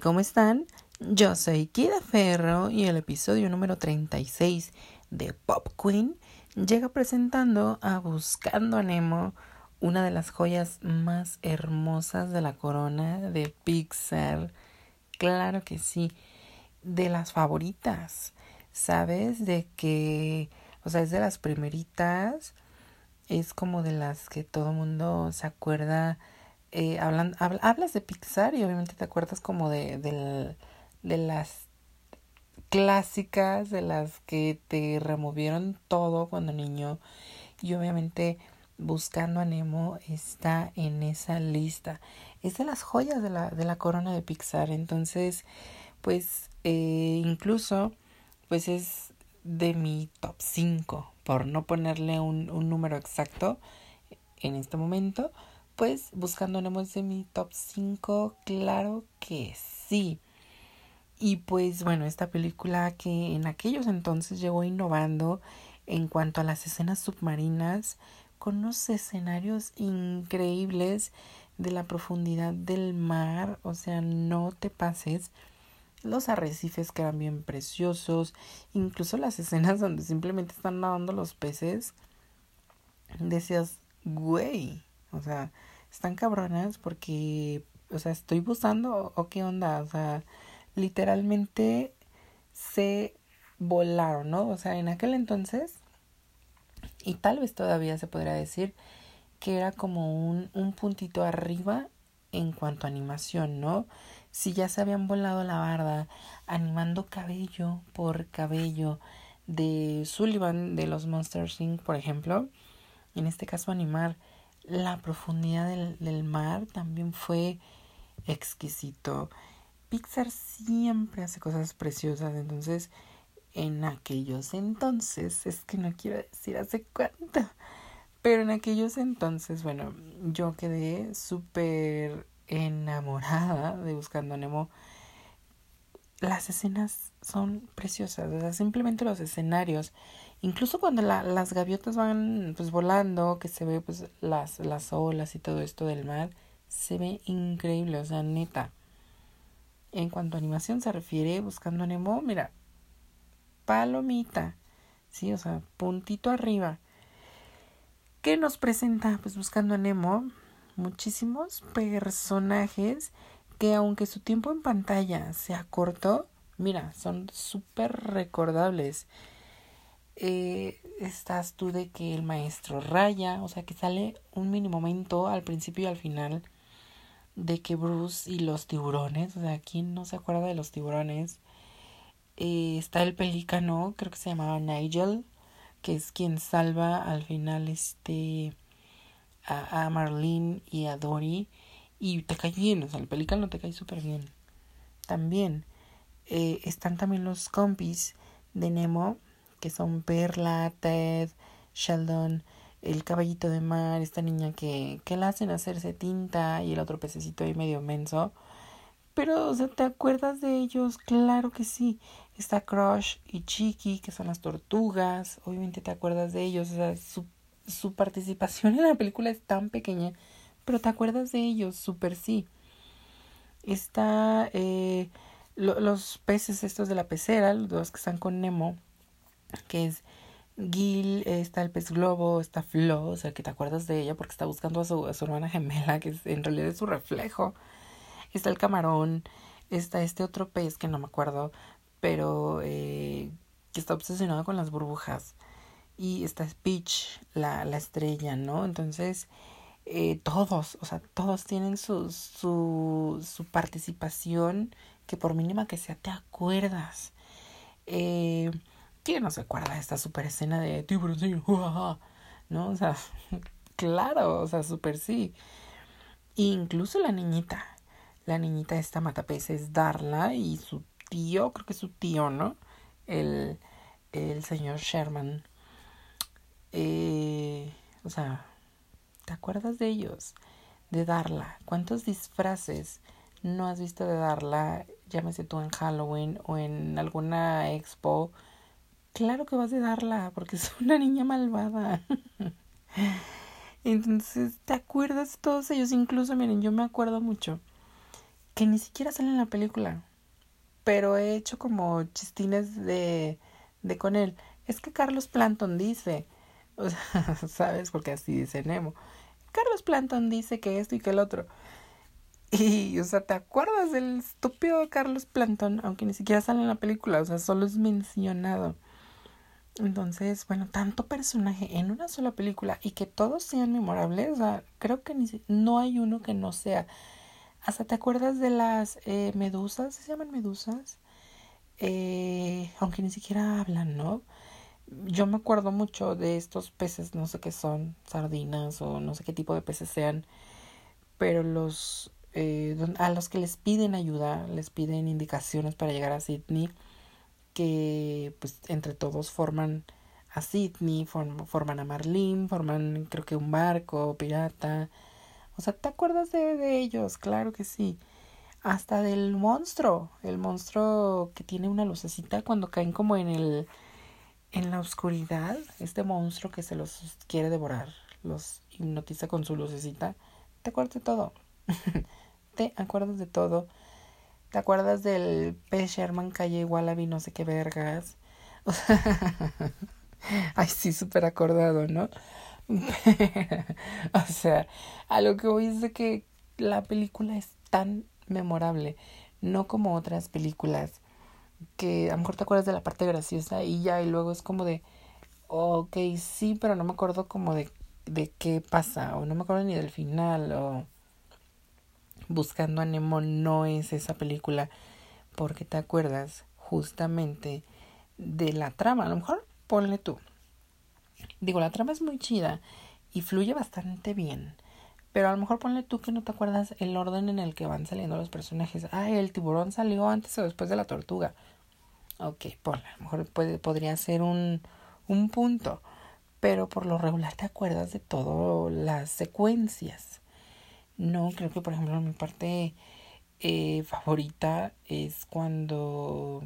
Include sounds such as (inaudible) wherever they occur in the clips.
¿cómo están? Yo soy Kida Ferro y el episodio número 36 de Pop Queen llega presentando a Buscando a Nemo, una de las joyas más hermosas de la corona de Pixar. Claro que sí, de las favoritas, ¿sabes? De que, o sea, es de las primeritas, es como de las que todo mundo se acuerda eh, hablan, hablas de Pixar y obviamente te acuerdas como de, de, las clásicas, de las que te removieron todo cuando niño. Y obviamente Buscando a Nemo está en esa lista. Es de las joyas de la, de la corona de Pixar. Entonces, pues eh, incluso, pues es de mi top 5, por no ponerle un, un número exacto en este momento pues buscando Nemo de mi top 5, claro que sí. Y pues bueno, esta película que en aquellos entonces llegó innovando en cuanto a las escenas submarinas, con unos escenarios increíbles de la profundidad del mar, o sea, no te pases. Los arrecifes que eran bien preciosos, incluso las escenas (laughs) donde simplemente están nadando los peces, decías, güey, o sea, están cabronas porque, o sea, estoy buscando o qué onda, o sea, literalmente se volaron, ¿no? O sea, en aquel entonces, y tal vez todavía se podría decir que era como un, un puntito arriba en cuanto a animación, ¿no? Si ya se habían volado la barda animando cabello por cabello de Sullivan de los Monsters Inc., por ejemplo, en este caso animar la profundidad del, mar también fue exquisito. Pixar siempre hace cosas preciosas, entonces en aquellos entonces, es que no quiero decir hace cuánto, pero en aquellos entonces, bueno, yo quedé súper enamorada de Buscando Nemo. Las escenas son preciosas, o sea, simplemente los escenarios Incluso cuando la, las gaviotas van pues volando, que se ve pues las, las olas y todo esto del mar, se ve increíble, o sea, neta. En cuanto a animación se refiere, buscando Nemo, mira, palomita, sí, o sea, puntito arriba. ¿Qué nos presenta? Pues buscando a Nemo, muchísimos personajes que aunque su tiempo en pantalla sea corto, mira, son súper recordables eh, estás tú de que el maestro raya, o sea que sale un mini momento al principio y al final de que Bruce y los tiburones, o sea, ¿quién no se acuerda de los tiburones? Eh, está el pelícano, creo que se llamaba Nigel, que es quien salva al final este a, a Marlene y a Dory y te cae bien, o sea, el pelícano te cae súper bien. También eh, están también los compis de Nemo que son Perla, Ted, Sheldon, el caballito de mar, esta niña que, que la hacen hacerse tinta y el otro pececito ahí medio menso. Pero, o sea, ¿te acuerdas de ellos? Claro que sí. Está Crush y Chiqui, que son las tortugas. Obviamente te acuerdas de ellos. O sea, su, su participación (laughs) en la película es tan pequeña. Pero te acuerdas de ellos, súper sí. Está eh, los peces estos de la pecera, los que están con Nemo que es Gil, está el pez globo, está Flo, o sea que te acuerdas de ella porque está buscando a su, su hermana gemela, que es, en realidad es su reflejo. Está el camarón, está este otro pez que no me acuerdo, pero eh, que está obsesionado con las burbujas. Y está Peach, la, la estrella, ¿no? Entonces, eh, todos, o sea, todos tienen su, su, su participación, que por mínima que sea, te acuerdas. Eh, ¿Quién no se acuerda de esta super escena de tiburoncillo? (laughs) ¿No? O sea, (laughs) claro, o sea, super sí. Incluso la niñita, la niñita esta matapeces, Darla y su tío, creo que es su tío, ¿no? El, el señor Sherman. Eh, o sea, ¿te acuerdas de ellos? De Darla. ¿Cuántos disfraces no has visto de Darla? Llámese tú en Halloween o en alguna expo claro que vas a darla, porque (laughs) es una niña malvada. (laughs) Entonces, ¿te acuerdas todos ellos? Incluso, miren, yo me acuerdo mucho que ni siquiera sale en la película. Pero he hecho como chistines de, de con él. Es que Carlos Planton dice, (laughs) o sea, ¿sabes? Porque así dice Nemo. Carlos Planton dice que esto y que el otro. Y, o sea, ¿te acuerdas del estúpido Carlos Planton? Aunque ni siquiera sale en la película, o sea, solo es mencionado. Entonces, bueno, tanto personaje en una sola película y que todos sean memorables, o sea, creo que ni, no hay uno que no sea. Hasta te acuerdas de las eh, medusas, ¿se llaman medusas? Eh, aunque ni siquiera hablan, ¿no? Yo me acuerdo mucho de estos peces, no sé qué son, sardinas o no sé qué tipo de peces sean, pero los eh, a los que les piden ayuda, les piden indicaciones para llegar a Sydney, que pues entre todos forman a Sydney, forman a Marlene, forman creo que un barco pirata. O sea, ¿te acuerdas de, de ellos? Claro que sí. Hasta del monstruo, el monstruo que tiene una lucecita cuando caen como en el en la oscuridad, este monstruo que se los quiere devorar, los hipnotiza con su lucecita. ¿Te acuerdas de todo? (laughs) ¿Te acuerdas de todo? ¿Te acuerdas del P. Sherman Calle Wallaby no sé qué vergas? (laughs) Ay, sí, súper acordado, ¿no? (laughs) o sea, a lo que voy es de que la película es tan memorable, no como otras películas que a lo mejor te acuerdas de la parte graciosa y ya, y luego es como de, ok, sí, pero no me acuerdo como de, de qué pasa, o no me acuerdo ni del final, o Buscando a Nemo no es esa película porque te acuerdas justamente de la trama. A lo mejor ponle tú. Digo, la trama es muy chida y fluye bastante bien. Pero a lo mejor ponle tú que no te acuerdas el orden en el que van saliendo los personajes. Ah, el tiburón salió antes o después de la tortuga. Ok, ponle. A lo mejor puede, podría ser un, un punto. Pero por lo regular te acuerdas de todas las secuencias. No, creo que por ejemplo mi parte eh, favorita es cuando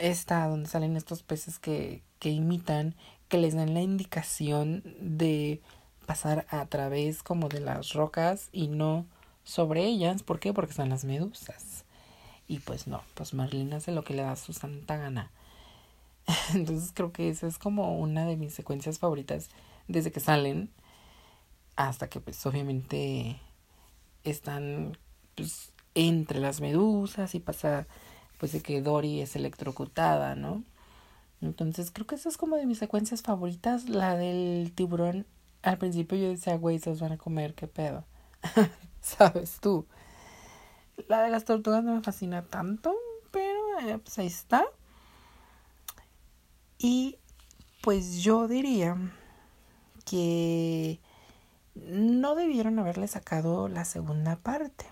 está donde salen estos peces que, que imitan, que les dan la indicación de pasar a través como de las rocas y no sobre ellas. ¿Por qué? Porque son las medusas. Y pues no, pues Marlene hace lo que le da su santa gana. (laughs) Entonces creo que esa es como una de mis secuencias favoritas desde que salen hasta que pues obviamente están pues entre las medusas y pasa pues de que Dory es electrocutada, ¿no? Entonces creo que esa es como de mis secuencias favoritas, la del tiburón. Al principio yo decía, güey, se los van a comer, qué pedo. (laughs) ¿Sabes tú? La de las tortugas no me fascina tanto, pero eh, pues ahí está. Y pues yo diría que no debieron haberle sacado la segunda parte.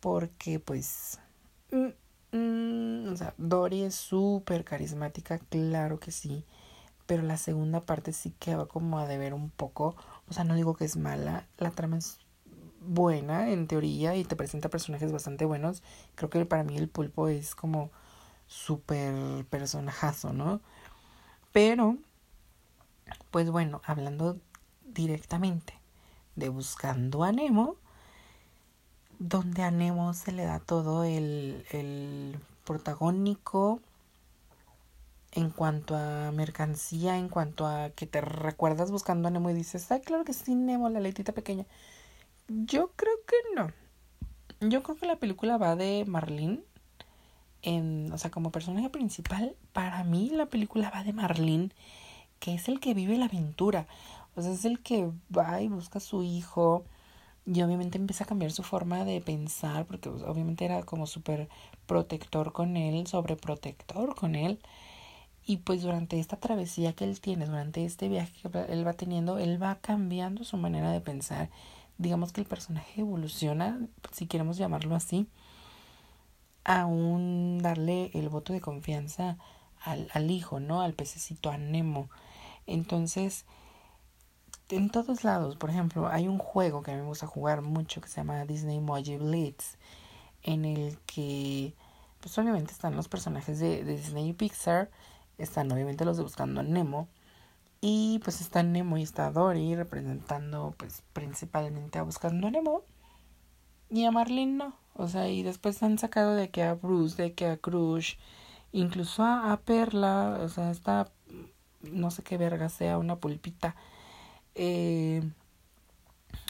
Porque pues... Mm, mm, o sea, Dory es súper carismática, claro que sí. Pero la segunda parte sí que va como a deber un poco. O sea, no digo que es mala. La trama es buena en teoría y te presenta personajes bastante buenos. Creo que para mí el pulpo es como súper personajazo, ¿no? Pero, pues bueno, hablando directamente de Buscando a Nemo, donde a Nemo se le da todo el, el protagónico en cuanto a mercancía, en cuanto a que te recuerdas buscando a Nemo y dices, ay, claro que sí, Nemo, la letita pequeña. Yo creo que no. Yo creo que la película va de Marlene. En, o sea, como personaje principal, para mí la película va de Marlene, que es el que vive la aventura. Sea, es el que va y busca a su hijo y obviamente empieza a cambiar su forma de pensar porque pues, obviamente era como súper protector con él, sobreprotector con él. Y pues durante esta travesía que él tiene, durante este viaje que él va teniendo, él va cambiando su manera de pensar. Digamos que el personaje evoluciona, si queremos llamarlo así, a un darle el voto de confianza al, al hijo, ¿no? Al pececito, a Nemo. Entonces, en todos lados. Por ejemplo, hay un juego que a mí me gusta jugar mucho que se llama Disney Emoji Blitz, en el que, pues obviamente están los personajes de, Disney y Pixar, están obviamente los de Buscando a Nemo, y pues está Nemo y está Dory representando pues principalmente a Buscando a Nemo. y a Marlene no. O sea, y después han sacado de que a Bruce, de que a Crush, incluso a, Perla, o sea, esta, no sé qué verga sea, una pulpita. Eh,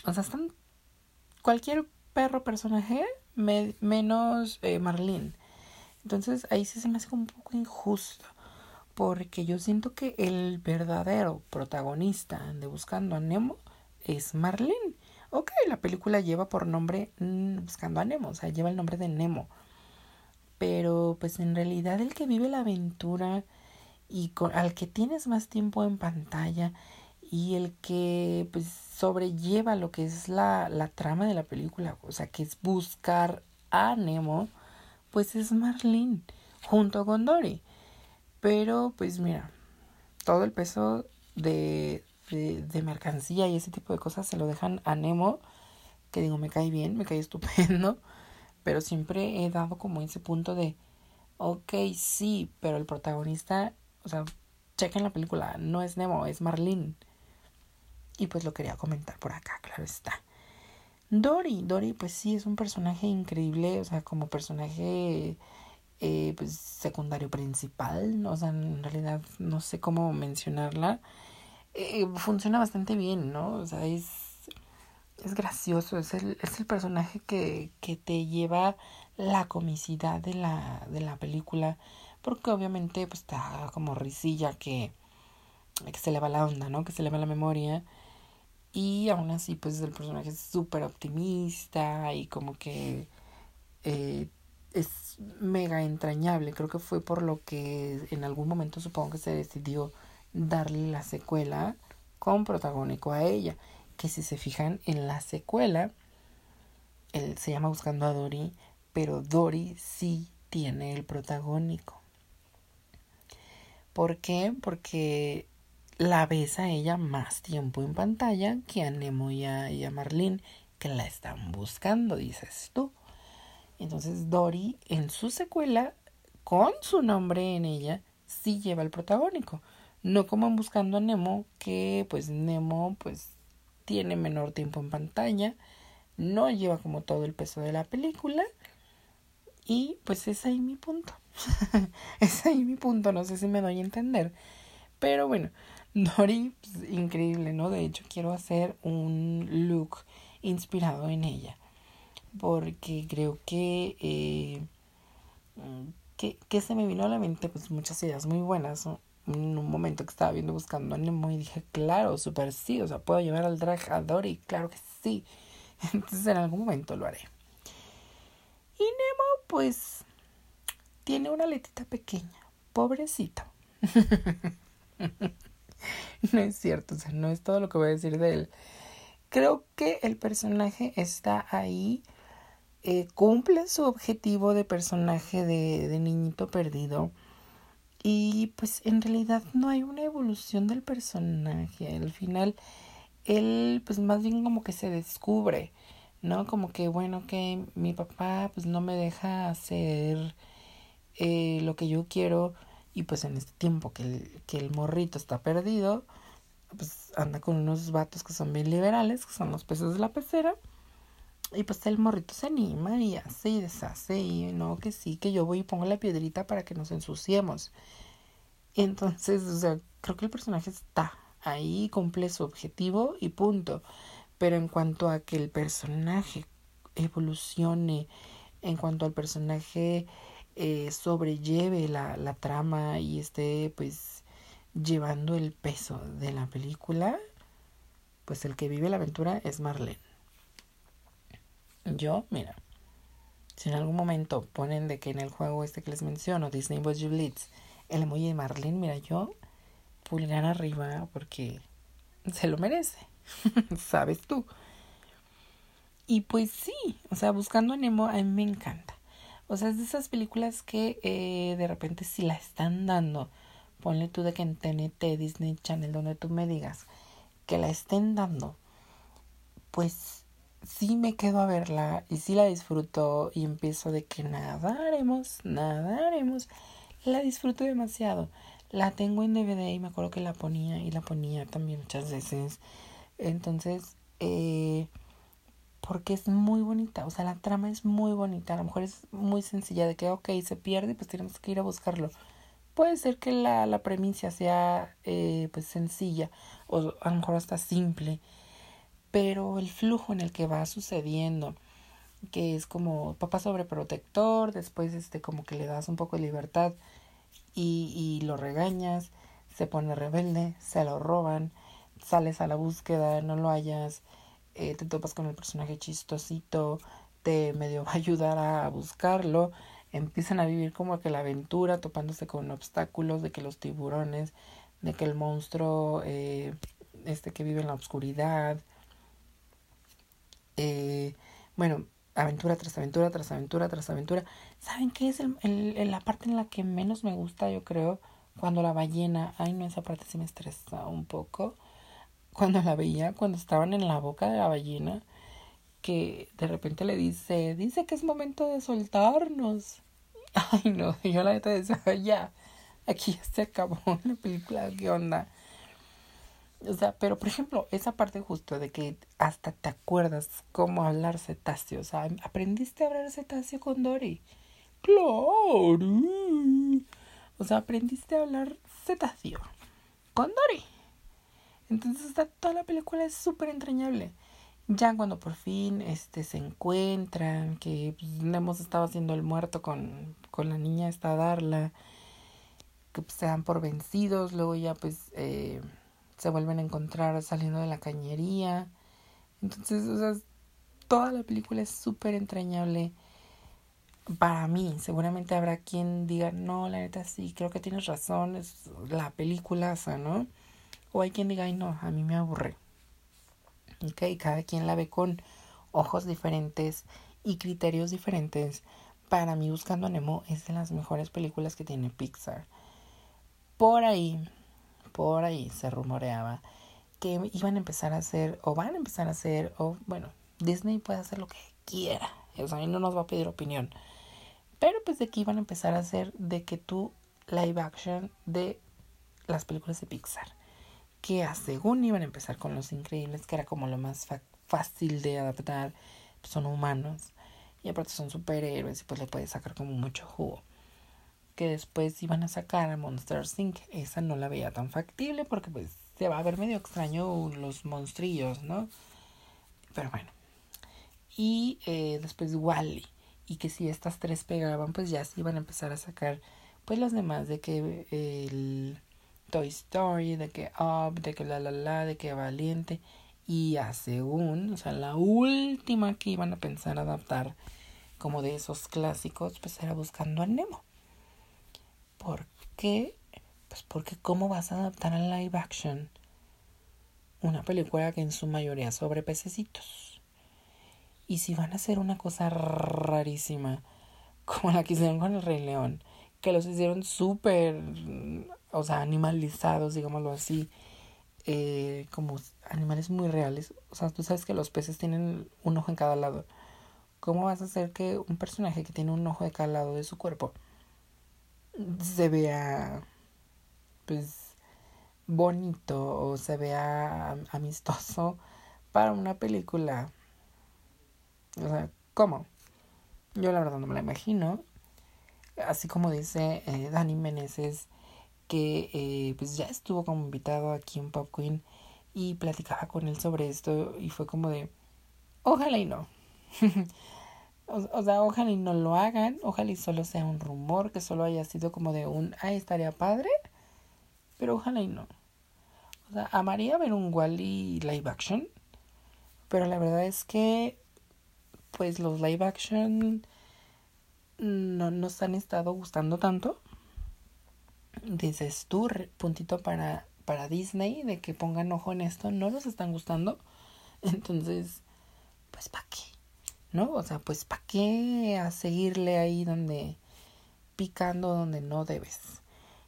o sea, están cualquier perro personaje menos eh, Marlene. Entonces ahí sí se me hace un poco injusto. Porque yo siento que el verdadero protagonista de Buscando a Nemo es Marlene. Ok, la película lleva por nombre mm, Buscando a Nemo, o sea, lleva el nombre de Nemo. Pero pues en realidad el que vive la aventura y al que tienes más tiempo en pantalla y el que pues sobrelleva lo que es la, la trama de la película, o sea, que es buscar a Nemo, pues es Marlene junto con Dory. Pero pues mira, todo el peso de, de, mercancía y ese tipo de cosas se lo dejan a Nemo, que digo, me cae bien, me cae estupendo, (laughs) pero siempre he dado como ese punto de, ok, sí, pero el protagonista, o sea, chequen la película, no es Nemo, es Marlene. Y pues lo quería comentar por acá, claro está. Dory, Dory pues sí es un personaje increíble, o sea, como personaje eh, pues secundario principal, o sea, en realidad no sé cómo mencionarla. Eh, funciona bastante bien, ¿no? O sea, es, es gracioso, es el, es el personaje que, que te lleva la comicidad de la, de la película, porque obviamente pues está como risilla que, que se le va la onda, ¿no? Que se le va la memoria. Y aún así, pues el personaje es súper optimista y como que eh, es mega entrañable. Creo que fue por lo que en algún momento supongo que se decidió darle la secuela con protagónico a ella. Que si se fijan en la secuela, él se llama Buscando a Dory, pero Dory sí tiene el protagónico. ¿Por qué? Porque la ves a ella más tiempo en pantalla que a Nemo y a, y Marlene, que la están buscando, dices tú. Entonces Dory en su secuela, con su nombre en ella, sí lleva el protagónico. No como en Buscando a Nemo, que pues Nemo pues tiene menor tiempo en pantalla, no lleva como todo el peso de la película. Y pues es ahí mi punto. (laughs) es ahí mi punto, no sé si me doy a entender. Pero bueno, Dory, pues, increíble, ¿no? De hecho, quiero hacer un look inspirado en ella. Porque creo que, eh, que, se me vino a la mente pues muchas ideas muy buenas. En un momento que estaba viendo buscando a Nemo y dije, claro, súper sí, o sea, puedo llevar al drag a Dory, claro que sí. (laughs) Entonces en algún momento lo haré. Y Nemo, pues, tiene una letita pequeña, pobrecito. (laughs) (laughs) no es cierto, o sea, no es todo lo que voy a decir de él. Creo que el personaje está ahí, eh, cumple su objetivo de personaje de, de niñito perdido. Y pues en realidad no hay una evolución del personaje. Al final, él pues más bien como que se descubre, ¿no? Como que bueno, que mi papá pues no me deja hacer eh, lo que yo quiero y pues en este tiempo que el, que el morrito está perdido, pues anda con unos vatos que son bien liberales, que son los peces de la pecera. Y pues el morrito se anima y hace y deshace y no, que sí, que yo voy y pongo la piedrita para que nos ensuciemos. Entonces, o sea, creo que el personaje está ahí, cumple su objetivo y punto. Pero en cuanto a que el personaje evolucione, en cuanto al personaje eh, sobrelleve la, la trama y esté pues llevando el peso de la película, pues el que vive la aventura es Marlene. Yo, mira, si en algún momento ponen de que en el juego este que les menciono, Disney Boys Blitz, el emoji de Marlene, mira, yo pulgar arriba porque se lo merece, (laughs) sabes tú. Y pues sí, o sea, buscando a Nemo a mí me encanta. O sea, es de esas películas que eh, de repente si la están dando, ponle tú de que en TNT, Disney Channel, donde tú me digas que la estén dando, pues sí me quedo a verla y sí la disfruto y empiezo de que nadaremos, nadaremos. La disfruto demasiado. La tengo en DVD y me acuerdo que la ponía y la ponía también muchas veces. Entonces, eh, porque es muy bonita, o sea, la trama es muy bonita, a lo mejor es muy sencilla de que, ok, se pierde, pues tenemos que ir a buscarlo. Puede ser que la, la premisa sea eh, pues sencilla o a lo mejor hasta simple, pero el flujo en el que va sucediendo, que es como papá sobreprotector, después este como que le das un poco de libertad y, y lo regañas, se pone rebelde, se lo roban, sales a la búsqueda, no lo hallas, eh, te topas con el personaje chistosito, te medio (laughs) va a ayudar a buscarlo, empiezan a vivir como que la aventura, topándose con obstáculos, de que los tiburones, de que el monstruo, eh, este que vive en la oscuridad, eh, bueno, aventura tras aventura, tras aventura, tras aventura. ¿Saben qué es el, el, la parte en la que menos me gusta, yo creo? Cuando la ballena, ay no, esa parte sí me estresa un poco cuando la veía, cuando estaban en la boca de la ballena, que de repente le dice, dice que es momento de soltarnos. (laughs) Ay, no, yo la neta decía, ya, aquí ya se acabó (laughs) la película, ¿qué onda? O sea, pero por ejemplo, esa parte justo de que hasta te acuerdas cómo hablar cetáceo. O sea, aprendiste a hablar cetáceo con Dory. Claro. O sea, aprendiste a hablar cetáceo con Dory. Entonces toda la película es súper entrañable. Ya cuando por fin este, se encuentran, que pues, hemos estado haciendo el muerto con, con la niña esta Darla, que pues, se dan por vencidos, luego ya pues eh, se vuelven a encontrar saliendo de la cañería. Entonces, o sea, toda la película es súper entrañable para mí. Seguramente habrá quien diga, no, la neta sí, creo que tienes razón, es la película, ¿no? O hay quien diga, ay no, a mí me aburre. Ok, cada quien la ve con ojos diferentes y criterios diferentes. Para mí, Buscando a Nemo es de las mejores películas que tiene Pixar. Por ahí, por ahí se rumoreaba que iban a empezar a hacer, o van a empezar a hacer, o bueno, Disney puede hacer lo que quiera. O sea, no nos va a pedir opinión. Pero pues de que iban a empezar a hacer de que tú live action de las películas de Pixar que según iban a empezar con Los Increíbles, que era como lo más fácil de adaptar, pues, son humanos y aparte son superhéroes y pues le puedes sacar como mucho jugo. Que después iban a sacar a Monster Inc. Esa no la veía tan factible porque pues se va a ver medio extraño los monstrillos, ¿no? Pero bueno. Y eh, después Wally. Y que si estas tres pegaban, pues ya se iban a empezar a sacar pues los demás de que el Toy Story, de que Up, de que la la la, de que Valiente. Y a según, o sea, la última que iban a pensar adaptar como de esos clásicos, pues era Buscando a Nemo. ¿Por qué? Pues porque ¿cómo vas a adaptar a live action una película que en su mayoría sobre pececitos? Y si van a hacer una cosa rarísima, como la que hicieron con el Rey León, que los hicieron súper o sea, animalizados, digámoslo así, eh, como animales muy reales. O sea, tú sabes que los peces tienen un ojo en cada lado. ¿Cómo vas a hacer que un personaje que tiene un ojo de cada lado de su cuerpo se vea, pues, bonito o se vea amistoso para una película? O sea, ¿cómo? Yo la verdad no me la imagino. Así como dice eh, Dani Meneses, que eh, pues ya estuvo como invitado aquí en Pop Queen y platicaba con él sobre esto y fue como de, ojalá y no. (laughs) o, sea, ojalá y no lo hagan, ojalá y solo sea un rumor, que solo haya sido como de un, ay, estaría padre, pero ojalá y no. O sea, amaría ver un Wally live action, pero la verdad es que, pues los live action no nos han estado gustando tanto dices tú, puntito para, para Disney, de que pongan ojo en esto, no nos están gustando. (laughs) Entonces, pues ¿para qué? ¿No? O sea, pues ¿para qué a seguirle ahí donde picando donde no debes?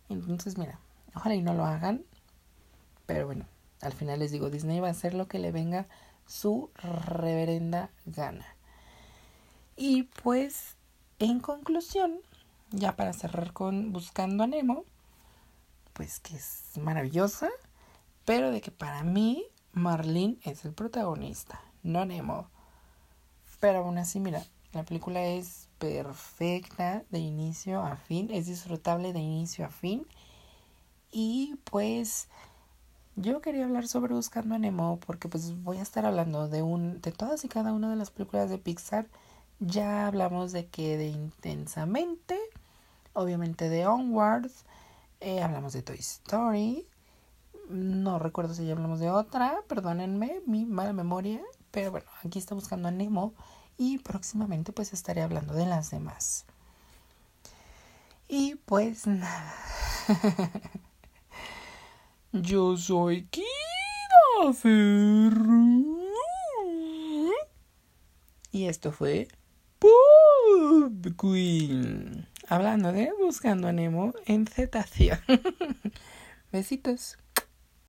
Entonces, mira, ojalá y no lo hagan. Pero bueno, al final les digo, Disney va a hacer lo que le venga su reverenda gana. Y pues, en conclusión, ya para cerrar con Buscando a Nemo, pues que es maravillosa, pero de que para mí Marlene es el protagonista, no Nemo. Pero aún así, mira, la película es perfecta de inicio a fin, es disfrutable de inicio a fin. Y pues yo quería hablar sobre Buscando a Nemo porque pues voy a estar hablando de un de todas y cada una de las películas de Pixar. Ya hablamos de que de Intensamente, obviamente de Onward, eh, hablamos de Toy Story. No recuerdo si ya hablamos de otra, perdónenme mi mala memoria, pero bueno, aquí está Buscando a Nemo y próximamente pues estaré hablando de las demás. Y pues nada. (laughs) Yo soy Kida Y esto fue Pop Queen. Hablando de Buscando a Nemo en Cetación. (laughs) Besitos.